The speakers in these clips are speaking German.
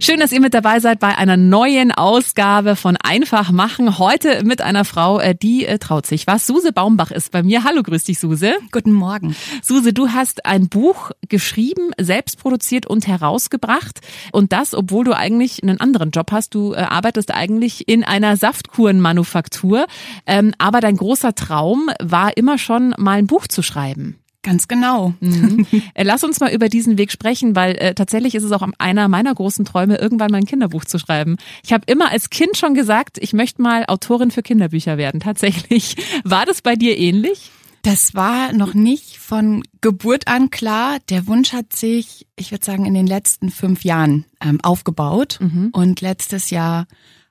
Schön, dass ihr mit dabei seid bei einer neuen Ausgabe von Einfach machen. Heute mit einer Frau, äh, die äh, traut sich was. Suse Baumbach ist bei mir. Hallo, grüß dich, Suse. Guten Morgen. Suse, du hast ein Buch geschrieben, selbst produziert und herausgebracht. Und das, obwohl du eigentlich einen anderen Job hast. Du äh, arbeitest eigentlich in einer Saftkurenmanufaktur. Ähm, aber dein großer Traum war immer schon, mal ein Buch zu schreiben. Ganz genau. Mhm. Äh, lass uns mal über diesen Weg sprechen, weil äh, tatsächlich ist es auch einer meiner großen Träume, irgendwann mal ein Kinderbuch zu schreiben. Ich habe immer als Kind schon gesagt, ich möchte mal Autorin für Kinderbücher werden. Tatsächlich. War das bei dir ähnlich? Das war noch nicht von Geburt an klar. Der Wunsch hat sich, ich würde sagen, in den letzten fünf Jahren ähm, aufgebaut. Mhm. Und letztes Jahr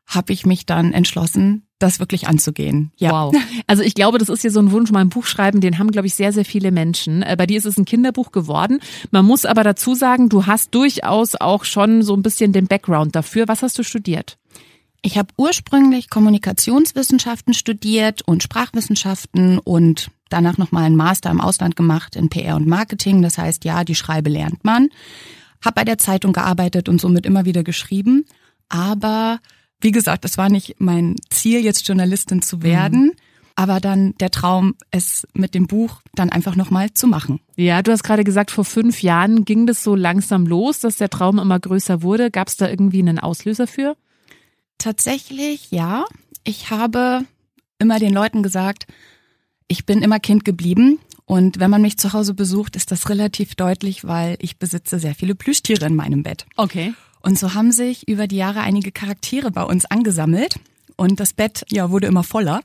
habe ich mich dann entschlossen, das wirklich anzugehen. Ja. Wow. Also ich glaube, das ist ja so ein Wunsch, mal ein Buch schreiben, den haben, glaube ich, sehr, sehr viele Menschen. Äh, bei dir ist es ein Kinderbuch geworden. Man muss aber dazu sagen, du hast durchaus auch schon so ein bisschen den Background dafür. Was hast du studiert? Ich habe ursprünglich Kommunikationswissenschaften studiert und Sprachwissenschaften und danach nochmal einen Master im Ausland gemacht in PR und Marketing. Das heißt, ja, die Schreibe lernt man. Hab bei der Zeitung gearbeitet und somit immer wieder geschrieben. Aber wie gesagt, es war nicht mein Ziel, jetzt Journalistin zu werden. Mhm. Aber dann der Traum, es mit dem Buch dann einfach nochmal zu machen. Ja, du hast gerade gesagt, vor fünf Jahren ging das so langsam los, dass der Traum immer größer wurde. Gab es da irgendwie einen Auslöser für? Tatsächlich, ja. Ich habe immer den Leuten gesagt, ich bin immer Kind geblieben. Und wenn man mich zu Hause besucht, ist das relativ deutlich, weil ich besitze sehr viele Plüschtiere in meinem Bett. Okay. Und so haben sich über die Jahre einige Charaktere bei uns angesammelt und das Bett ja wurde immer voller.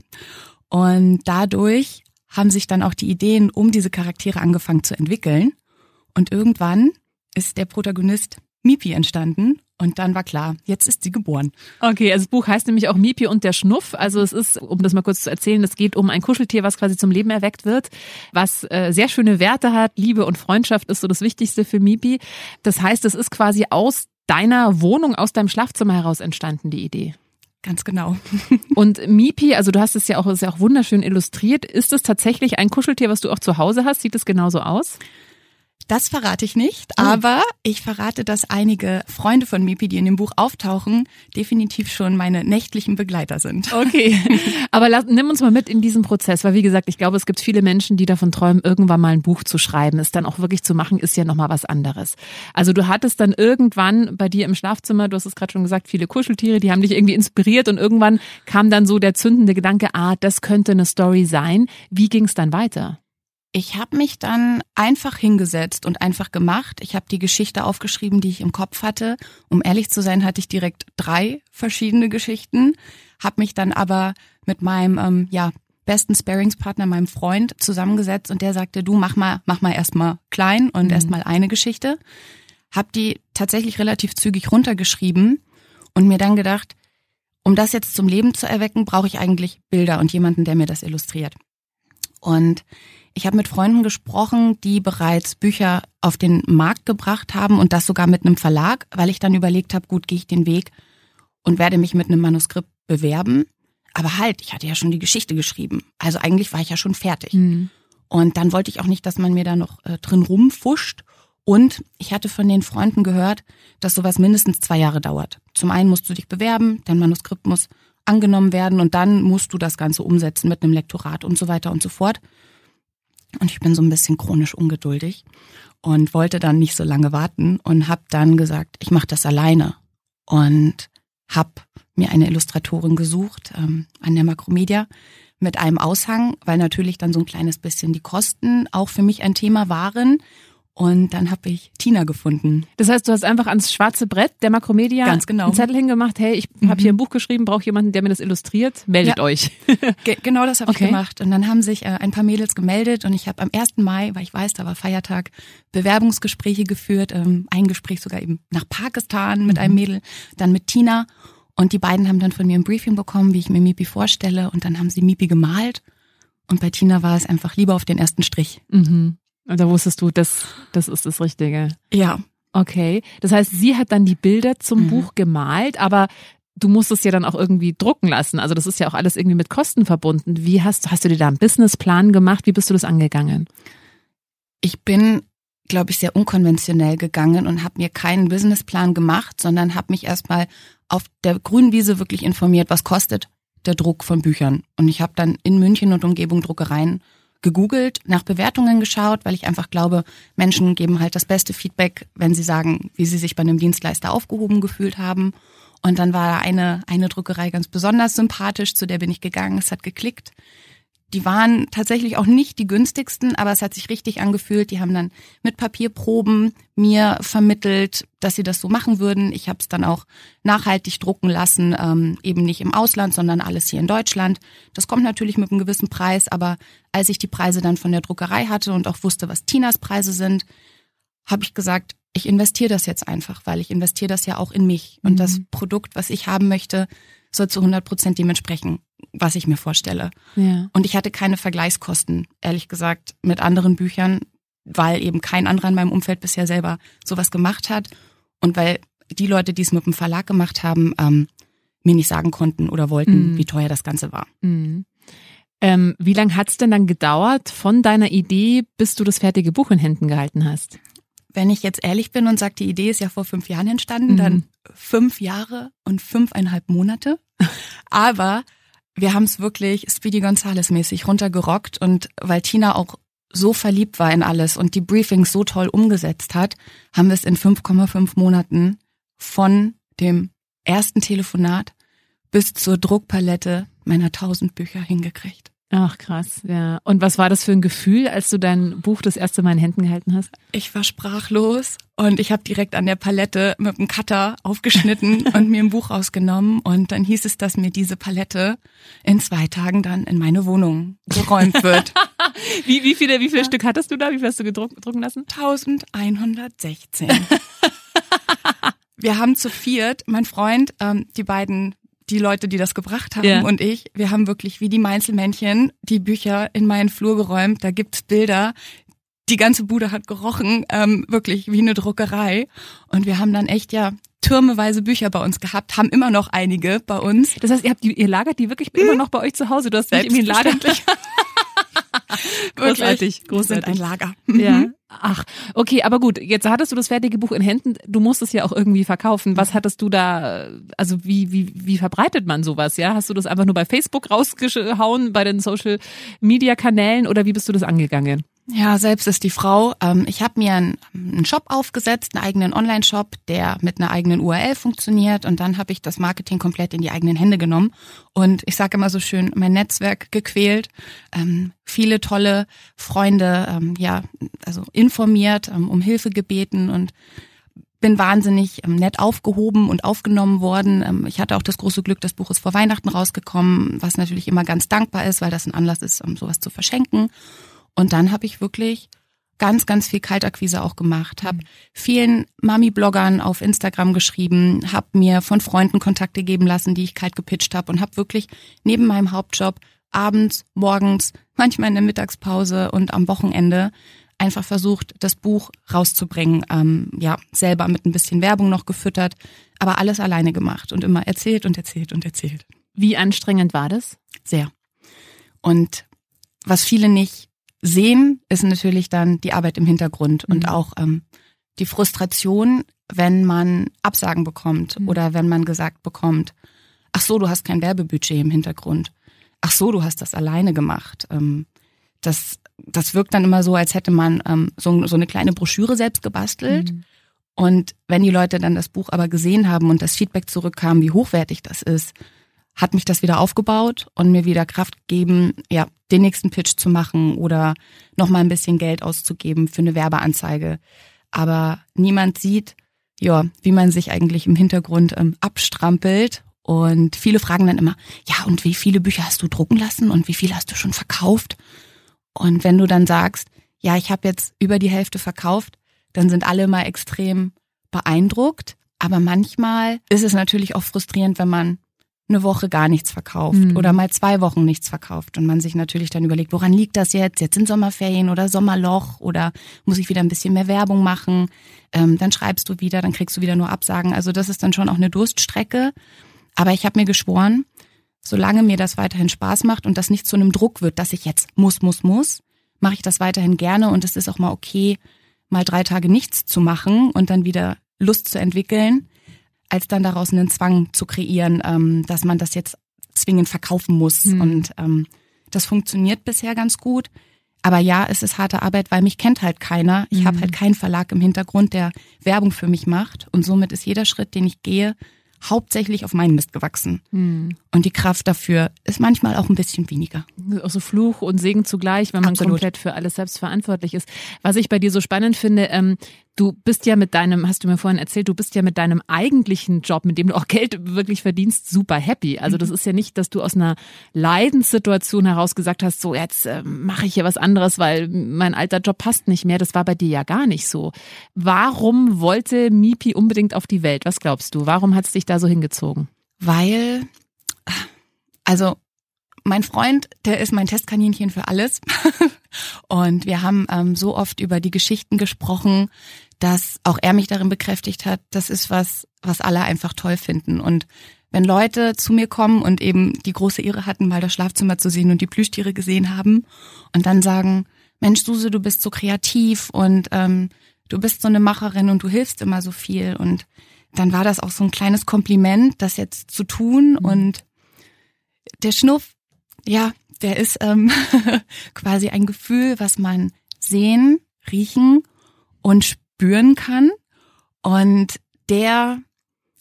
Und dadurch haben sich dann auch die Ideen um diese Charaktere angefangen zu entwickeln. Und irgendwann ist der Protagonist Mipi entstanden und dann war klar, jetzt ist sie geboren. Okay, also das Buch heißt nämlich auch Mipi und der Schnuff. Also es ist, um das mal kurz zu erzählen, es geht um ein Kuscheltier, was quasi zum Leben erweckt wird, was äh, sehr schöne Werte hat. Liebe und Freundschaft ist so das Wichtigste für Mipi. Das heißt, es ist quasi aus deiner Wohnung, aus deinem Schlafzimmer heraus entstanden, die Idee. Ganz genau. Und Mipi, also du hast es ja auch, ist ja auch wunderschön illustriert. Ist es tatsächlich ein Kuscheltier, was du auch zu Hause hast? Sieht es genauso aus? Das verrate ich nicht, oh. aber ich verrate, dass einige Freunde von Mipi, die in dem Buch auftauchen, definitiv schon meine nächtlichen Begleiter sind. Okay, aber lass, nimm uns mal mit in diesen Prozess, weil wie gesagt, ich glaube, es gibt viele Menschen, die davon träumen, irgendwann mal ein Buch zu schreiben. Es dann auch wirklich zu machen, ist ja nochmal was anderes. Also du hattest dann irgendwann bei dir im Schlafzimmer, du hast es gerade schon gesagt, viele Kuscheltiere, die haben dich irgendwie inspiriert und irgendwann kam dann so der zündende Gedanke, ah, das könnte eine Story sein. Wie ging es dann weiter? Ich habe mich dann einfach hingesetzt und einfach gemacht. Ich habe die Geschichte aufgeschrieben, die ich im Kopf hatte. Um ehrlich zu sein, hatte ich direkt drei verschiedene Geschichten, habe mich dann aber mit meinem ähm, ja besten Sparingspartner, meinem Freund, zusammengesetzt und der sagte, du mach mal, mach mal erstmal klein und mhm. erstmal eine Geschichte. Hab die tatsächlich relativ zügig runtergeschrieben und mir dann gedacht, um das jetzt zum Leben zu erwecken, brauche ich eigentlich Bilder und jemanden, der mir das illustriert. Und ich habe mit Freunden gesprochen, die bereits Bücher auf den Markt gebracht haben und das sogar mit einem Verlag, weil ich dann überlegt habe, gut, gehe ich den Weg und werde mich mit einem Manuskript bewerben. Aber halt, ich hatte ja schon die Geschichte geschrieben. Also eigentlich war ich ja schon fertig. Mhm. Und dann wollte ich auch nicht, dass man mir da noch äh, drin rumfuscht. Und ich hatte von den Freunden gehört, dass sowas mindestens zwei Jahre dauert. Zum einen musst du dich bewerben, dein Manuskript muss angenommen werden und dann musst du das Ganze umsetzen mit einem Lektorat und so weiter und so fort. Und ich bin so ein bisschen chronisch ungeduldig und wollte dann nicht so lange warten und habe dann gesagt, ich mache das alleine und habe mir eine Illustratorin gesucht ähm, an der Makromedia mit einem Aushang, weil natürlich dann so ein kleines bisschen die Kosten auch für mich ein Thema waren. Und dann habe ich Tina gefunden. Das heißt, du hast einfach ans schwarze Brett der Makromedia Ganz genau. einen Zettel hingemacht, hey, ich mhm. habe hier ein Buch geschrieben, brauche jemanden, der mir das illustriert, meldet Ja. euch. Ge genau das habe Okay. ich gemacht. Und dann haben sich äh, ein paar Mädels gemeldet und ich habe am 1. Mai, weil ich weiß, da war Feiertag, Bewerbungsgespräche geführt. Ähm, ein Gespräch sogar eben nach Pakistan mit einem Mädel, dann mit Tina. Und die beiden haben dann von mir ein Briefing bekommen, wie ich mir Mipi vorstelle. Und dann haben sie Mipi gemalt. Und bei Tina war es einfach lieber auf den ersten Strich. mhm. Und da wusstest du, das, das ist das Richtige. Ja, Okay. Das heißt, sie hat dann die Bilder zum Mhm. Buch gemalt, aber du musst es ja dann auch irgendwie drucken lassen. Also das ist ja auch alles irgendwie mit Kosten verbunden. Wie hast, hast du dir da einen Businessplan gemacht? Wie bist du das angegangen? ich bin, glaube ich, sehr unkonventionell gegangen und habe mir keinen Businessplan gemacht, sondern habe mich erstmal auf der grünen Wiese wirklich informiert, was kostet der Druck von Büchern. Und ich habe dann in München und Umgebung Druckereien gegoogelt, nach Bewertungen geschaut, weil ich einfach glaube, Menschen geben halt das beste Feedback, wenn sie sagen, wie sie sich bei einem Dienstleister aufgehoben gefühlt haben. Und dann war eine, eine Druckerei ganz besonders sympathisch, zu der bin ich gegangen, es hat geklickt. Die waren tatsächlich auch nicht die günstigsten, aber es hat sich richtig angefühlt. Die haben dann mit Papierproben mir vermittelt, dass sie das so machen würden. Ich habe es dann auch nachhaltig drucken lassen, ähm, eben nicht im Ausland, sondern alles hier in Deutschland. Das kommt natürlich mit einem gewissen Preis, aber als ich die Preise dann von der Druckerei hatte und auch wusste, was Tinas Preise sind, habe ich gesagt, ich investiere das jetzt einfach, weil ich investiere das ja auch in mich. Und Mhm. das Produkt, was ich haben möchte, soll zu 100 Prozent dem entsprechen, was ich mir vorstelle. Ja. Und ich hatte keine Vergleichskosten, ehrlich gesagt, mit anderen Büchern, weil eben kein anderer in meinem Umfeld bisher selber sowas gemacht hat. Und weil die Leute, die es mit dem Verlag gemacht haben, ähm, mir nicht sagen konnten oder wollten, Mhm. wie teuer das Ganze war. Mhm. Ähm, wie lange hat's denn dann gedauert von deiner Idee, bis du das fertige Buch in Händen gehalten hast? Wenn ich jetzt ehrlich bin und sage, die Idee ist ja vor fünf Jahren entstanden, Mhm. dann fünf Jahre und fünfeinhalb Monate. Aber wir haben es wirklich Speedy Gonzales mäßig runtergerockt und weil Tina auch so verliebt war in alles und die Briefings so toll umgesetzt hat, haben wir es in 5,5 Monaten von dem ersten Telefonat bis zur Druckpalette meiner 1000 Bücher hingekriegt. Ach krass, ja. Und was war das für ein Gefühl, als du dein Buch das erste Mal in Händen gehalten hast? Ich war sprachlos und ich habe direkt an der Palette mit dem Cutter aufgeschnitten und mir ein Buch rausgenommen und dann hieß es, dass mir diese Palette in zwei Tagen dann in meine Wohnung geräumt wird. Wie, wie viele, wie viele Stück hattest du da? Wie viel hast du gedruck, drucken lassen? 1116. Wir haben zu viert, mein Freund, ähm, die beiden, die Leute, die das gebracht haben Ja. und ich, wir haben wirklich wie die Meinzelmännchen die Bücher in meinen Flur geräumt. Da gibt's Bilder. Die ganze Bude hat gerochen, ähm, wirklich wie eine Druckerei. Und wir haben dann echt ja türmeweise Bücher bei uns gehabt, haben immer noch einige bei uns. Das heißt, ihr habt die, ihr lagert die wirklich immer noch bei euch zu Hause. Du hast nicht irgendwie ein Lager. großartig, großartig. ein Lager. Ja. Ach, okay, aber gut, jetzt hattest du das fertige Buch in Händen, du musst es ja auch irgendwie verkaufen. Was hattest du da, also wie, wie, wie verbreitet man sowas, ja? Hast du das einfach nur bei Facebook rausgehauen, bei den Social Media Kanälen oder wie bist du das angegangen? Ja, selbst ist die Frau. Ähm, ich habe mir einen, Shop aufgesetzt, einen eigenen Online-Shop, der mit einer eigenen URL funktioniert. Und dann habe ich das Marketing komplett in die eigenen Hände genommen. Und ich sage immer so schön, mein Netzwerk gequält, ähm, viele tolle Freunde, ähm, ja, also informiert, um Hilfe gebeten und bin wahnsinnig nett aufgehoben und aufgenommen worden. Ich hatte auch das große Glück, das Buch ist vor Weihnachten rausgekommen, was natürlich immer ganz dankbar ist, weil das ein Anlass ist, um sowas zu verschenken. Und dann habe ich wirklich ganz, ganz viel Kaltakquise auch gemacht, habe vielen Mami-Bloggern auf Instagram geschrieben, habe mir von Freunden Kontakte geben lassen, die ich kalt gepitcht habe und habe wirklich neben meinem Hauptjob abends, morgens, manchmal in der Mittagspause und am Wochenende einfach versucht, das Buch rauszubringen. Ähm, ja, selber mit ein bisschen Werbung noch gefüttert, aber alles alleine gemacht und immer erzählt und erzählt und erzählt. Wie anstrengend war das? Sehr. Und was viele nicht sehen, ist natürlich dann die Arbeit im Hintergrund Mhm. und auch ähm, die Frustration, wenn man Absagen bekommt Mhm. oder wenn man gesagt bekommt, ach so, du hast kein Werbebudget im Hintergrund. Ach so, du hast das alleine gemacht. Ähm, das, das wirkt dann immer so, als hätte man ähm, so, so eine kleine Broschüre selbst gebastelt. Mhm. Und wenn die Leute dann das Buch aber gesehen haben und das Feedback zurückkam, wie hochwertig das ist, hat mich das wieder aufgebaut und mir wieder Kraft gegeben, ja, den nächsten Pitch zu machen oder nochmal ein bisschen Geld auszugeben für eine Werbeanzeige. Aber niemand sieht, ja, wie man sich eigentlich im Hintergrund ähm, abstrampelt. Und viele fragen dann immer, ja, und wie viele Bücher hast du drucken lassen und wie viele hast du schon verkauft? Und wenn du dann sagst, ja, ich habe jetzt über die Hälfte verkauft, dann sind alle mal extrem beeindruckt. Aber manchmal ist es natürlich auch frustrierend, wenn man eine Woche gar nichts verkauft mhm. oder mal zwei Wochen nichts verkauft und man sich natürlich dann überlegt, woran liegt das jetzt? Jetzt sind Sommerferien oder Sommerloch oder muss ich wieder ein bisschen mehr Werbung machen? Ähm, dann schreibst du wieder, dann kriegst du wieder nur Absagen. Also das ist dann schon auch eine Durststrecke. Aber ich habe mir geschworen, solange mir das weiterhin Spaß macht und das nicht zu einem Druck wird, dass ich jetzt muss, muss, muss, mache ich das weiterhin gerne und es ist auch mal okay, mal drei Tage nichts zu machen und dann wieder Lust zu entwickeln, als dann daraus einen Zwang zu kreieren, ähm, dass man das jetzt zwingend verkaufen muss. Mhm. Und ähm, das funktioniert bisher ganz gut. Aber ja, es ist harte Arbeit, weil mich kennt halt keiner. Ich mhm. habe halt keinen Verlag im Hintergrund, der Werbung für mich macht. Und somit ist jeder Schritt, den ich gehe, hauptsächlich auf meinen Mist gewachsen. Mhm. Und die Kraft dafür ist manchmal auch ein bisschen weniger. Also Fluch und Segen zugleich, wenn man Absolut. komplett für alles selbst verantwortlich ist. Was ich bei dir so spannend finde, ähm, du bist ja mit deinem, hast du mir vorhin erzählt, du bist ja mit deinem eigentlichen Job, mit dem du auch Geld wirklich verdienst, super happy. Also das mhm. ist ja nicht, dass du aus einer Leidenssituation heraus gesagt hast, so jetzt äh, mache ich hier was anderes, weil mein alter Job passt nicht mehr. Das war bei dir ja gar nicht so. Warum wollte Mipi unbedingt auf die Welt? Was glaubst du? Warum hat es dich da so hingezogen? Weil, also mein Freund, der ist mein Testkaninchen für alles. und wir haben ähm, so oft über die Geschichten gesprochen, dass auch er mich darin bekräftigt hat, das ist was, was alle einfach toll finden. Und wenn Leute zu mir kommen und eben die große Ehre hatten, mal das Schlafzimmer zu sehen und die Plüschtiere gesehen haben und dann sagen, Mensch, Suse, du bist so kreativ und ähm, du bist so eine Macherin und du hilfst immer so viel. Und dann war das auch so ein kleines Kompliment, das jetzt zu tun. Mhm. Und der Schnuff ja, der ist ähm, quasi ein Gefühl, was man sehen, riechen und spüren kann. Und der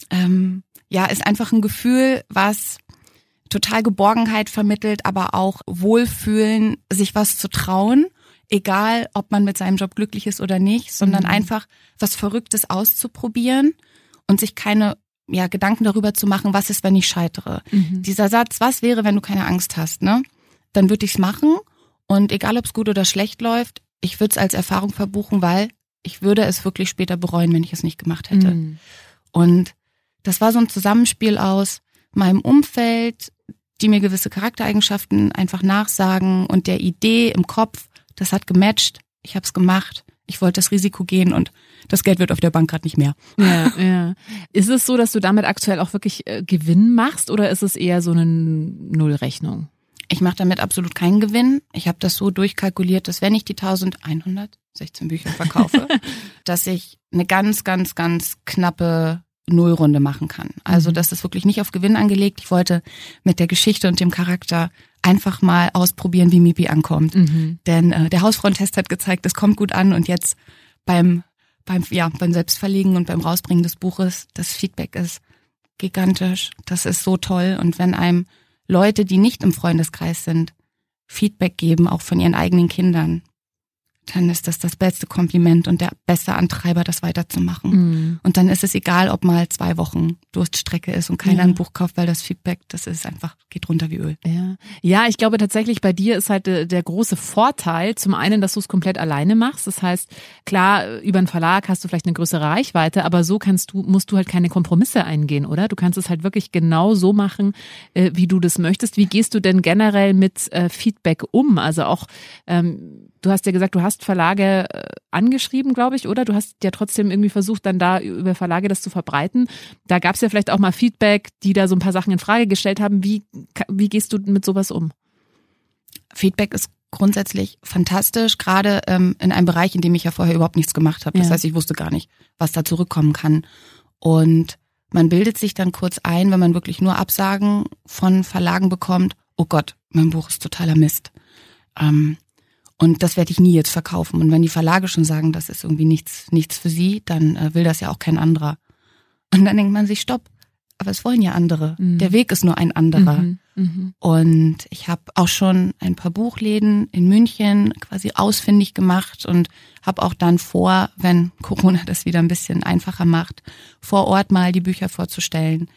ähm, ja ist einfach ein Gefühl, was total Geborgenheit vermittelt, aber auch Wohlfühlen, sich was zu trauen, egal ob man mit seinem Job glücklich ist oder nicht, sondern mhm. einfach was Verrücktes auszuprobieren und sich keine ja, Gedanken darüber zu machen, was ist, wenn ich scheitere. Mhm. Dieser Satz, was wäre, wenn du keine Angst hast, ne? Dann würde ich es machen und egal, ob es gut oder schlecht läuft, ich würde es als Erfahrung verbuchen, weil ich würde es wirklich später bereuen, wenn ich es nicht gemacht hätte. Mhm. Und das war so ein Zusammenspiel aus meinem Umfeld, die mir gewisse Charaktereigenschaften einfach nachsagen und der Idee im Kopf, das hat gematcht, ich habe es gemacht, ich wollte das Risiko gehen und das Geld wird auf der Bank gerade nicht mehr. Ja, ja. Ist es so, dass du damit aktuell auch wirklich äh, Gewinn machst oder ist es eher so eine Nullrechnung? Ich mache damit absolut keinen Gewinn. Ich habe das so durchkalkuliert, dass wenn ich die 1116 Bücher verkaufe, dass ich eine ganz, ganz, ganz knappe Nullrunde machen kann. Also mhm. das ist wirklich nicht auf Gewinn angelegt. Ich wollte mit der Geschichte und dem Charakter einfach mal ausprobieren, wie Mipi ankommt. Mhm. Denn äh, der Hausfront-Test hat gezeigt, es kommt gut an und jetzt beim beim, ja, beim Selbstverlegen und beim Rausbringen des Buches, das Feedback ist gigantisch. Das ist so toll. Und wenn einem Leute, die nicht im Freundeskreis sind, Feedback geben, auch von ihren eigenen Kindern, dann ist das das beste Kompliment und der beste Antreiber, das weiterzumachen. Mhm. Und dann ist es egal, ob mal zwei Wochen Durststrecke ist und keiner ja. ein Buch kauft, weil das Feedback, das ist einfach, geht runter wie Öl. Ja. ja, ich glaube tatsächlich, bei dir ist halt der, der große Vorteil, zum einen, dass du es komplett alleine machst. Das heißt, klar, über einen Verlag hast du vielleicht eine größere Reichweite, aber so kannst du, musst du halt keine Kompromisse eingehen, oder? Du kannst es halt wirklich genau so machen, äh, wie du das möchtest. Wie gehst du denn generell mit äh, Feedback um? Also auch, ähm, du hast ja gesagt, du hast Verlage äh, angeschrieben, glaube ich, oder? Du hast ja trotzdem irgendwie versucht, dann da über Verlage das zu verbreiten. Da gab es ja vielleicht auch mal Feedback, die da so ein paar Sachen in Frage gestellt haben. Wie, wie gehst du mit sowas um? Feedback ist grundsätzlich fantastisch, gerade ähm, in einem Bereich, in dem ich ja vorher überhaupt nichts gemacht habe. Das ja. heißt, ich wusste gar nicht, was da zurückkommen kann. Und man bildet sich dann kurz ein, wenn man wirklich nur Absagen von Verlagen bekommt, oh Gott, mein Buch ist totaler Mist. Ähm, Und das werde ich nie jetzt verkaufen. Und wenn die Verlage schon sagen, das ist irgendwie nichts, nichts für sie, dann äh, will das ja auch kein anderer. Und dann denkt man sich, stopp, aber es wollen ja andere. Mhm. Der Weg ist nur ein anderer. Mhm. Mhm. Und ich habe auch schon ein paar Buchläden in München quasi ausfindig gemacht und habe auch dann vor, wenn Corona das wieder ein bisschen einfacher macht, vor Ort mal die Bücher vorzustellen.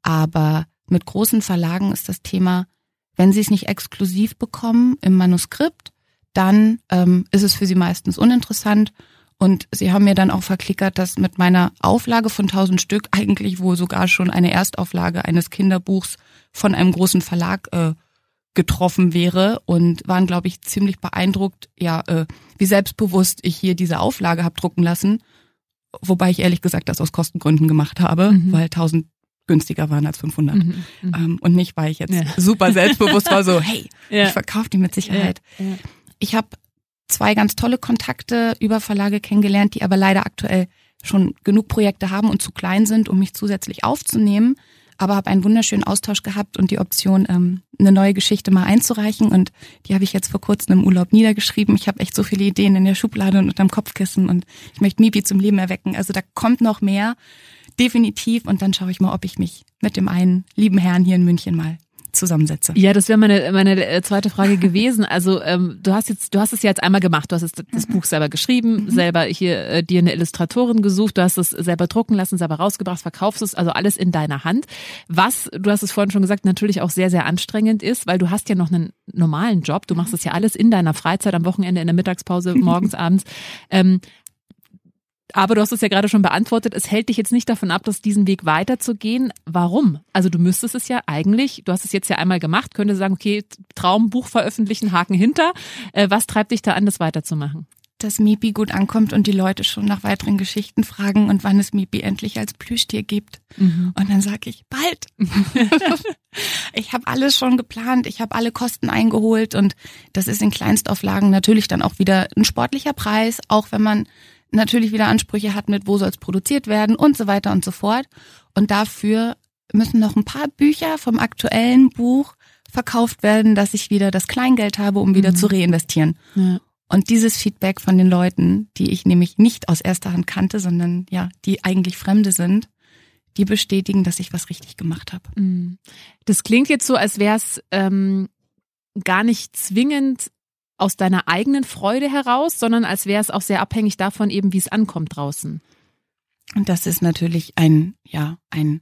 Aber mit großen Verlagen ist das Thema, wenn sie es nicht exklusiv bekommen im Manuskript, dann ähm, ist es für sie meistens uninteressant. Und sie haben mir dann auch verklickert, dass mit meiner Auflage von 1000 Stück eigentlich wohl sogar schon eine Erstauflage eines Kinderbuchs von einem großen Verlag äh, getroffen wäre und waren, glaube ich, ziemlich beeindruckt, ja, äh, wie selbstbewusst ich hier diese Auflage habe drucken lassen. Wobei ich ehrlich gesagt das aus Kostengründen gemacht habe, mhm. weil 1000 günstiger waren als 500. Mhm, mhm, ähm, und nicht, weil ich jetzt ja. super selbstbewusst war, so, hey, ja. ich verkaufe die mit Sicherheit. Ja. Ich habe zwei ganz tolle Kontakte über Verlage kennengelernt, die aber leider aktuell schon genug Projekte haben und zu klein sind, um mich zusätzlich aufzunehmen. Aber habe einen wunderschönen Austausch gehabt und die Option, ähm, eine neue Geschichte mal einzureichen. Und die habe ich jetzt vor kurzem im Urlaub niedergeschrieben. Ich habe echt so viele Ideen in der Schublade und unterm Kopfkissen und ich möchte Mibi zum Leben erwecken. Also da kommt noch mehr definitiv. Und dann schaue ich mal, ob ich mich mit dem einen lieben Herrn hier in München mal zusammensetze. Ja, das wäre meine, meine äh, zweite Frage gewesen. Also ähm, du hast jetzt, du hast es ja jetzt einmal gemacht. Du hast das, das mhm. Buch selber geschrieben, mhm. selber hier äh, dir eine Illustratorin gesucht, du hast es selber drucken lassen, selber rausgebracht, verkaufst es, also alles in deiner Hand. Was, du hast es vorhin schon gesagt, natürlich auch sehr, sehr anstrengend ist, weil du hast ja noch einen normalen Job. Du machst es ja alles in deiner Freizeit, am Wochenende, in der Mittagspause, morgens, abends. Ähm, aber du hast es ja gerade schon beantwortet, es hält dich jetzt nicht davon ab, dass diesen Weg weiterzugehen. Warum? Also du müsstest es ja eigentlich, du hast es jetzt ja einmal gemacht, könnte sagen, okay, Traum, Buch veröffentlichen, Haken hinter. Äh, was treibt dich da an, das weiterzumachen? Dass Mipi gut ankommt und die Leute schon nach weiteren Geschichten fragen und wann es Mipi endlich als Plüschtier gibt. Mhm. Und dann sage ich, bald. ich habe alles schon geplant, ich habe alle Kosten eingeholt und das ist in Kleinstauflagen natürlich dann auch wieder ein sportlicher Preis, auch wenn man natürlich wieder Ansprüche hat mit, wo soll es produziert werden und so weiter und so fort. Und dafür müssen noch ein paar Bücher vom aktuellen Buch verkauft werden, dass ich wieder das Kleingeld habe, um wieder mhm. zu reinvestieren. Ja. Und dieses Feedback von den Leuten, die ich nämlich nicht aus erster Hand kannte, sondern ja, die eigentlich Fremde sind, die bestätigen, dass ich was richtig gemacht habe. Mhm. Das klingt jetzt so, als wäre es ähm, gar nicht zwingend aus deiner eigenen Freude heraus, sondern als wäre es auch sehr abhängig davon, eben wie es ankommt draußen. Und das ist natürlich ein, ja, ein,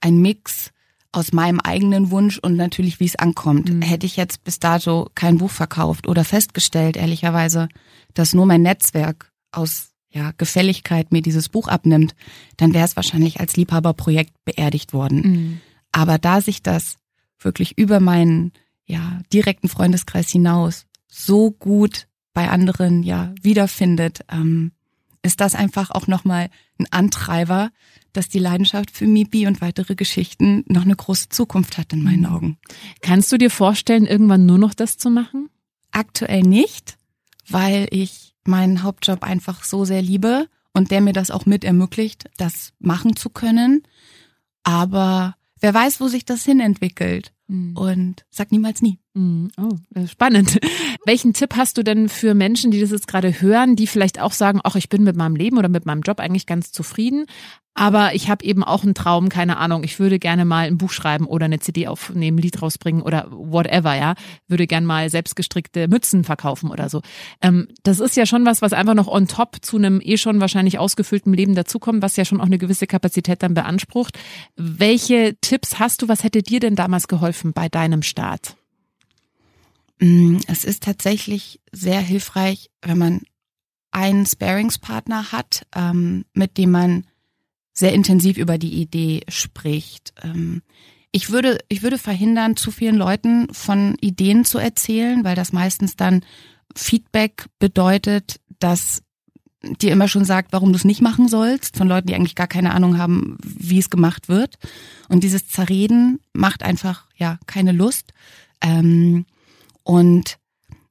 ein Mix aus meinem eigenen Wunsch und natürlich, wie es ankommt. Mhm. Hätte ich jetzt bis dato kein Buch verkauft oder festgestellt, ehrlicherweise, dass nur mein Netzwerk aus ja, Gefälligkeit mir dieses Buch abnimmt, dann wäre es wahrscheinlich als Liebhaberprojekt beerdigt worden. Mhm. Aber da sich das wirklich über meinen ja, direkten Freundeskreis hinaus so gut bei anderen ja wiederfindet, ähm, ist das einfach auch nochmal ein Antreiber, dass die Leidenschaft für Mipi und weitere Geschichten noch eine große Zukunft hat in meinen mhm. Augen. Kannst du dir vorstellen, irgendwann nur noch das zu machen? Aktuell nicht, weil ich meinen Hauptjob einfach so sehr liebe und der mir das auch mit ermöglicht, das machen zu können. Aber wer weiß, wo sich das hinentwickelt. Mhm. Und sag niemals nie. Mhm. Oh, spannend. Welchen Tipp hast du denn für Menschen, die das jetzt gerade hören, die vielleicht auch sagen, ach, ich bin mit meinem Leben oder mit meinem Job eigentlich ganz zufrieden, aber ich habe eben auch einen Traum, keine Ahnung, ich würde gerne mal ein Buch schreiben oder eine CD aufnehmen, Lied rausbringen oder whatever, ja. Würde gerne mal selbstgestrickte Mützen verkaufen oder so. Ähm, das ist ja schon was, was einfach noch on top zu einem eh schon wahrscheinlich ausgefüllten Leben dazukommt, was ja schon auch eine gewisse Kapazität dann beansprucht. Welche Tipps hast du, was hätte dir denn damals geholfen bei deinem Start? Mm, es ist tatsächlich sehr hilfreich, wenn man einen Sparingspartner hat, ähm, mit dem man sehr intensiv über die Idee spricht. Ähm, ich würde, ich würde verhindern, zu vielen Leuten von Ideen zu erzählen, weil das meistens dann Feedback bedeutet, dass dir immer schon sagt, warum du es nicht machen sollst, von Leuten, die eigentlich gar keine Ahnung haben, wie es gemacht wird. Und dieses Zerreden macht einfach ja keine Lust. Ähm, und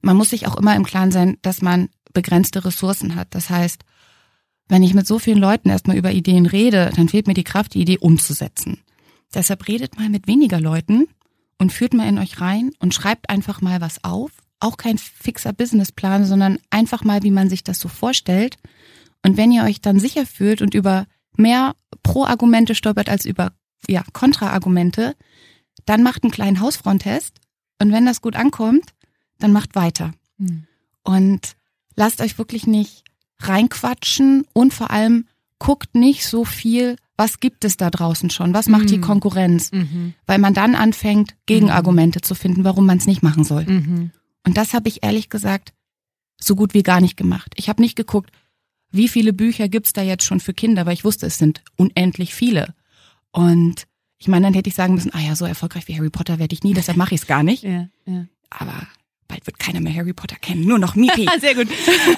man muss sich auch immer im Klaren sein, dass man begrenzte Ressourcen hat. Das heißt, wenn ich mit so vielen Leuten erstmal über Ideen rede, dann fehlt mir die Kraft, die Idee umzusetzen. Deshalb redet mal mit weniger Leuten und führt mal in euch rein und schreibt einfach mal was auf, auch kein fixer Businessplan, sondern einfach mal, wie man sich das so vorstellt. Und wenn ihr euch dann sicher fühlt und über mehr Pro-Argumente stolpert als über ja, Kontra-Argumente, dann macht einen kleinen Hausfrauentest und wenn das gut ankommt, dann macht weiter. Mhm. Und lasst euch wirklich nicht reinquatschen und vor allem guckt nicht so viel, was gibt es da draußen schon, was macht mhm. die Konkurrenz, mhm. weil man dann anfängt, Gegenargumente zu finden, warum man es nicht machen soll. Mhm. Und das habe ich ehrlich gesagt so gut wie gar nicht gemacht. Ich habe nicht geguckt, wie viele Bücher gibt's da jetzt schon für Kinder, weil ich wusste, es sind unendlich viele. Und ich meine, dann hätte ich sagen müssen, ah ja, so erfolgreich wie Harry Potter werde ich nie, deshalb mache ich es gar nicht. Ja, ja. Aber bald wird keiner mehr Harry Potter kennen, nur noch Mipi. Sehr gut.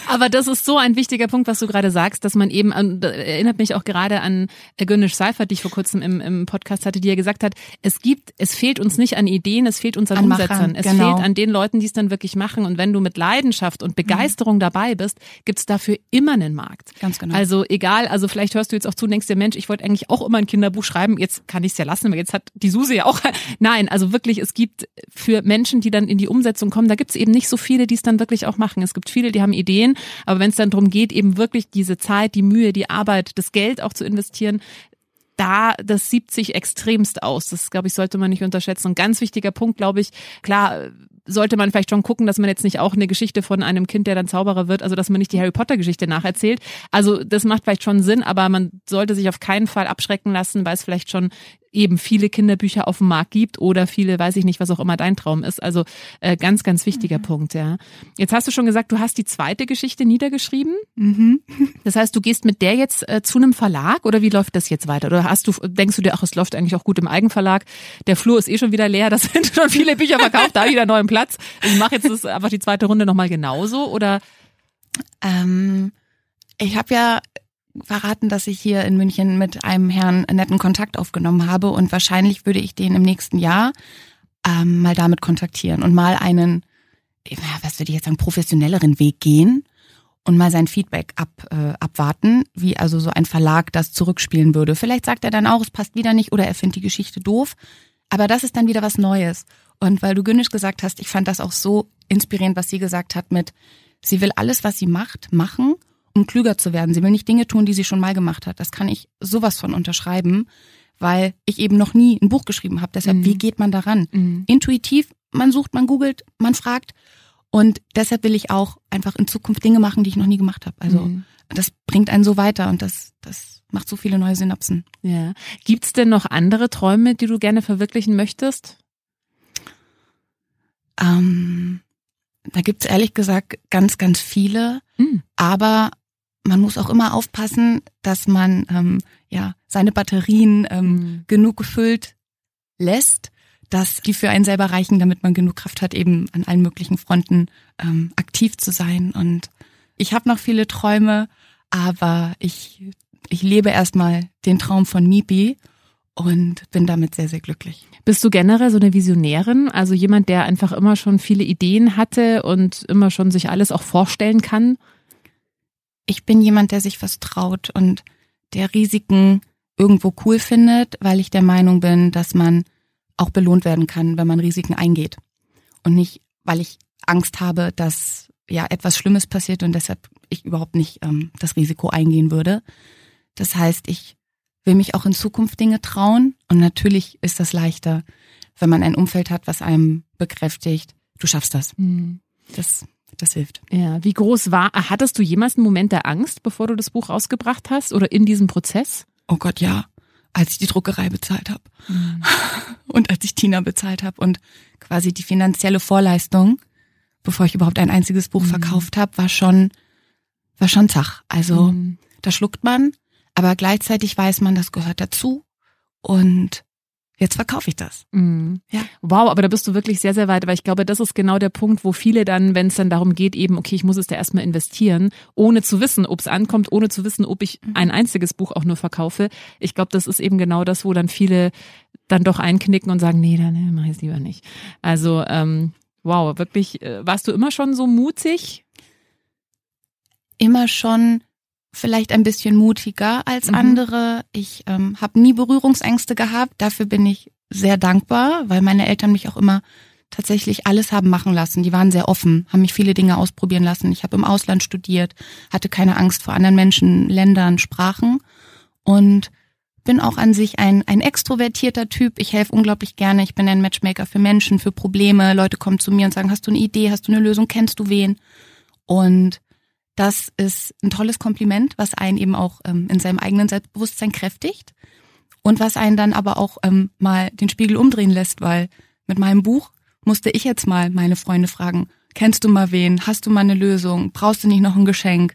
Aber das ist so ein wichtiger Punkt, was du gerade sagst, dass man eben, erinnert mich auch gerade an Günnisch Seifert, die ich vor kurzem im, im Podcast hatte, die ja gesagt hat, es gibt, es fehlt uns nicht an Ideen, es fehlt uns an, an Umsetzern. Es genau. fehlt an den Leuten, die es dann wirklich machen. Und wenn du mit Leidenschaft und Begeisterung mhm. dabei bist, gibt es dafür immer einen Markt. Ganz genau. Also egal, also vielleicht hörst du jetzt auch zu und denkst dir, Mensch, ich wollte eigentlich auch immer ein Kinderbuch schreiben, jetzt kann ich es ja lassen, weil jetzt hat die Suse ja auch. Nein, also wirklich, es gibt für Menschen, die dann in die Umsetzung kommen, da gibt es eben nicht so viel viele, die es dann wirklich auch machen. Es gibt viele, die haben Ideen, aber wenn es dann darum geht, eben wirklich diese Zeit, die Mühe, die Arbeit, das Geld auch zu investieren, da, das siebt sich extremst aus. Das, glaube ich, sollte man nicht unterschätzen. Und ganz wichtiger Punkt, glaube ich, klar, sollte man vielleicht schon gucken, dass man jetzt nicht auch eine Geschichte von einem Kind, der dann Zauberer wird, also dass man nicht die Harry Potter Geschichte nacherzählt. Also das macht vielleicht schon Sinn, aber man sollte sich auf keinen Fall abschrecken lassen, weil es vielleicht schon eben viele Kinderbücher auf dem Markt gibt oder viele, weiß ich nicht, was auch immer dein Traum ist. Also äh, ganz, ganz wichtiger mhm. Punkt, ja. Jetzt hast du schon gesagt, du hast die zweite Geschichte niedergeschrieben. Mhm. Das heißt, du gehst mit der jetzt äh, zu einem Verlag oder wie läuft das jetzt weiter? Oder hast du, denkst du dir, ach, es läuft eigentlich auch gut im Eigenverlag? Der Flur ist eh schon wieder leer, da sind schon viele Bücher verkauft, da wieder neuen Platz. Ich mache jetzt das einfach die zweite Runde nochmal genauso oder? Ähm, ich habe ja verraten, dass ich hier in München mit einem Herrn netten Kontakt aufgenommen habe und wahrscheinlich würde ich den im nächsten Jahr ähm, mal damit kontaktieren und mal einen, was würde ich jetzt sagen, professionelleren Weg gehen und mal sein Feedback ab, äh, abwarten, wie also so ein Verlag das zurückspielen würde. Vielleicht sagt er dann auch, es passt wieder nicht oder er findet die Geschichte doof. Aber das ist dann wieder was Neues. Und weil du Günnisch gesagt hast, ich fand das auch so inspirierend, was sie gesagt hat mit, sie will alles, was sie macht, machen um klüger zu werden. Sie will nicht Dinge tun, die sie schon mal gemacht hat. Das kann ich sowas von unterschreiben, weil ich eben noch nie ein Buch geschrieben habe. Deshalb, mhm. wie geht man daran? Mhm. Intuitiv, man sucht, man googelt, man fragt. Und deshalb will ich auch einfach in Zukunft Dinge machen, die ich noch nie gemacht habe. Also mhm. das bringt einen so weiter und das, das macht so viele neue Synapsen. Ja. Gibt's denn noch andere Träume, die du gerne verwirklichen möchtest? Ähm, da gibt's ehrlich gesagt ganz, ganz viele. Mhm. Aber man muss auch immer aufpassen, dass man ähm, ja seine Batterien ähm, mhm. genug gefüllt lässt, dass die für einen selber reichen, damit man genug Kraft hat, eben an allen möglichen Fronten ähm, aktiv zu sein. Und ich habe noch viele Träume, aber ich ich lebe erstmal den Traum von Mipi und bin damit sehr, sehr glücklich. Bist du generell so eine Visionärin, also jemand, der einfach immer schon viele Ideen hatte und immer schon sich alles auch vorstellen kann? Ich bin jemand, der sich was traut und der Risiken irgendwo cool findet, weil ich der Meinung bin, dass man auch belohnt werden kann, wenn man Risiken eingeht. Und nicht, weil ich Angst habe, dass ja etwas Schlimmes passiert und deshalb ich überhaupt nicht ähm, das Risiko eingehen würde. Das heißt, ich will mich auch in Zukunft Dinge trauen und natürlich ist das leichter, wenn man ein Umfeld hat, was einem bekräftigt, du schaffst das. Mhm. Das das hilft. Ja, wie groß war, hattest du jemals einen Moment der Angst, bevor du das Buch rausgebracht hast oder in diesem Prozess? Oh Gott, ja. Als ich die Druckerei bezahlt habe mhm. und als ich Tina bezahlt habe und quasi die finanzielle Vorleistung, bevor ich überhaupt ein einziges Buch mhm. verkauft habe, war schon war schon zach. Also mhm. da schluckt man, aber gleichzeitig weiß man, das gehört dazu und jetzt verkaufe ich das. Mhm. Ja. Wow, aber da bist du wirklich sehr, sehr weit, weil ich glaube, das ist genau der Punkt, wo viele dann, wenn es dann darum geht, eben, okay, ich muss es da erstmal investieren, ohne zu wissen, ob es ankommt, ohne zu wissen, ob ich mhm. ein einziges Buch auch nur verkaufe. Ich glaube, das ist eben genau das, wo dann viele dann doch einknicken und sagen, nee, dann nee, mach ich es lieber nicht. Also, ähm, wow, wirklich, äh, warst du immer schon so mutig? Immer schon vielleicht ein bisschen mutiger als mhm. andere. Ich ähm, habe nie Berührungsängste gehabt. Dafür bin ich sehr dankbar, weil meine Eltern mich auch immer tatsächlich alles haben machen lassen. Die waren sehr offen, haben mich viele Dinge ausprobieren lassen. Ich habe im Ausland studiert, hatte keine Angst vor anderen Menschen, Ländern, Sprachen und bin auch an sich ein, ein extrovertierter Typ. Ich helfe unglaublich gerne. Ich bin ein Matchmaker für Menschen, für Probleme. Leute kommen zu mir und sagen, hast du eine Idee, hast du eine Lösung, kennst du wen? Und das ist ein tolles Kompliment, was einen eben auch ähm, in seinem eigenen Selbstbewusstsein kräftigt und was einen dann aber auch ähm, mal den Spiegel umdrehen lässt, weil mit meinem Buch musste ich jetzt mal meine Freunde fragen, kennst du mal wen, hast du mal eine Lösung, brauchst du nicht noch ein Geschenk?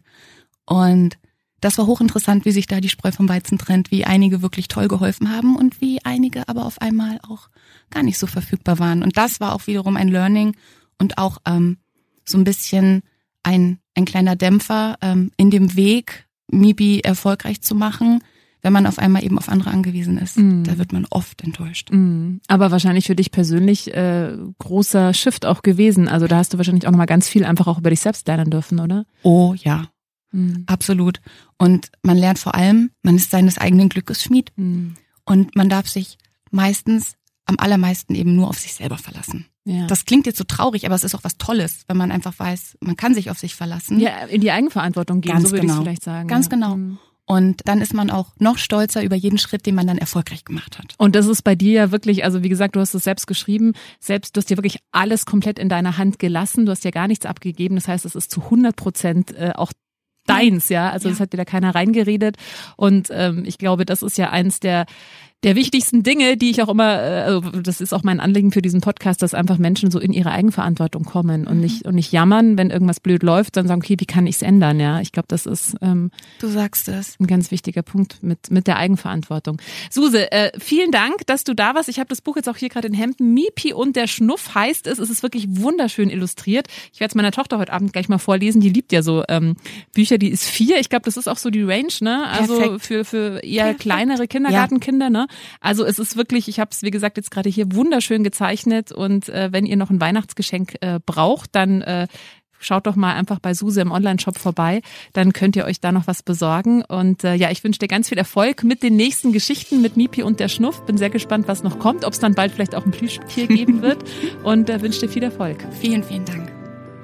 Und das war hochinteressant, wie sich da die Spreu vom Weizen trennt, wie einige wirklich toll geholfen haben und wie einige aber auf einmal auch gar nicht so verfügbar waren. Und das war auch wiederum ein Learning und auch ähm, so ein bisschen ein, ein kleiner Dämpfer ähm, in dem Weg, Mibi erfolgreich zu machen, wenn man auf einmal eben auf andere angewiesen ist. Mm. Da wird man oft enttäuscht. Mm. Aber wahrscheinlich für dich persönlich äh, großer Shift auch gewesen. Also da hast du wahrscheinlich auch nochmal ganz viel einfach auch über dich selbst lernen dürfen, oder? Oh ja, mm. absolut. Und man lernt vor allem, man ist seines eigenen Glückes Schmied. Mm. Und man darf sich meistens, am allermeisten eben nur auf sich selber verlassen. Ja. Das klingt jetzt so traurig, aber es ist auch was Tolles, wenn man einfach weiß, man kann sich auf sich verlassen. Ja, in die Eigenverantwortung gehen, Ganz so würde genau. ich vielleicht sagen. Ganz ja. genau. Mhm. Und dann ist man auch noch stolzer über jeden Schritt, den man dann erfolgreich gemacht hat. Und das ist bei dir ja wirklich, also wie gesagt, du hast es selbst geschrieben, selbst, du hast dir wirklich alles komplett in deiner Hand gelassen, du hast ja gar nichts abgegeben. Das heißt, es ist zu 100 Prozent äh, auch deins, ja. Also es ja. hat dir da keiner reingeredet. Und ähm, ich glaube, das ist ja eins der der wichtigsten Dinge, die ich auch immer, äh, also das ist auch mein Anliegen für diesen Podcast, dass einfach Menschen so in ihre Eigenverantwortung kommen und mhm. nicht und nicht jammern, wenn irgendwas blöd läuft, dann sagen, okay, wie kann ich es ändern? Ja, ich glaube, das ist ähm, du sagst es ein ganz wichtiger Punkt mit mit der Eigenverantwortung. Suse, äh, vielen Dank, dass du da warst. Ich habe das Buch jetzt auch hier gerade in Hemden. Mipi und der Schnuff heißt es. Es ist wirklich wunderschön illustriert. Ich werde es meiner Tochter heute Abend gleich mal vorlesen. Die liebt ja so ähm, Bücher. Die ist vier. Ich glaube, das ist auch so die Range, ne? Also Perfekt. für für eher Perfekt. kleinere Kindergartenkinder, ja. ne? Also es ist wirklich, ich habe es wie gesagt jetzt gerade hier wunderschön gezeichnet und äh, wenn ihr noch ein Weihnachtsgeschenk äh, braucht, dann äh, schaut doch mal einfach bei Suse im Online-Shop vorbei, dann könnt ihr euch da noch was besorgen. Und äh, ja, ich wünsche dir ganz viel Erfolg mit den nächsten Geschichten mit Mipi und der Schnuff. Bin sehr gespannt, was noch kommt, ob es dann bald vielleicht auch ein Plüschtier geben wird und äh, wünsche dir viel Erfolg. Vielen, vielen Dank.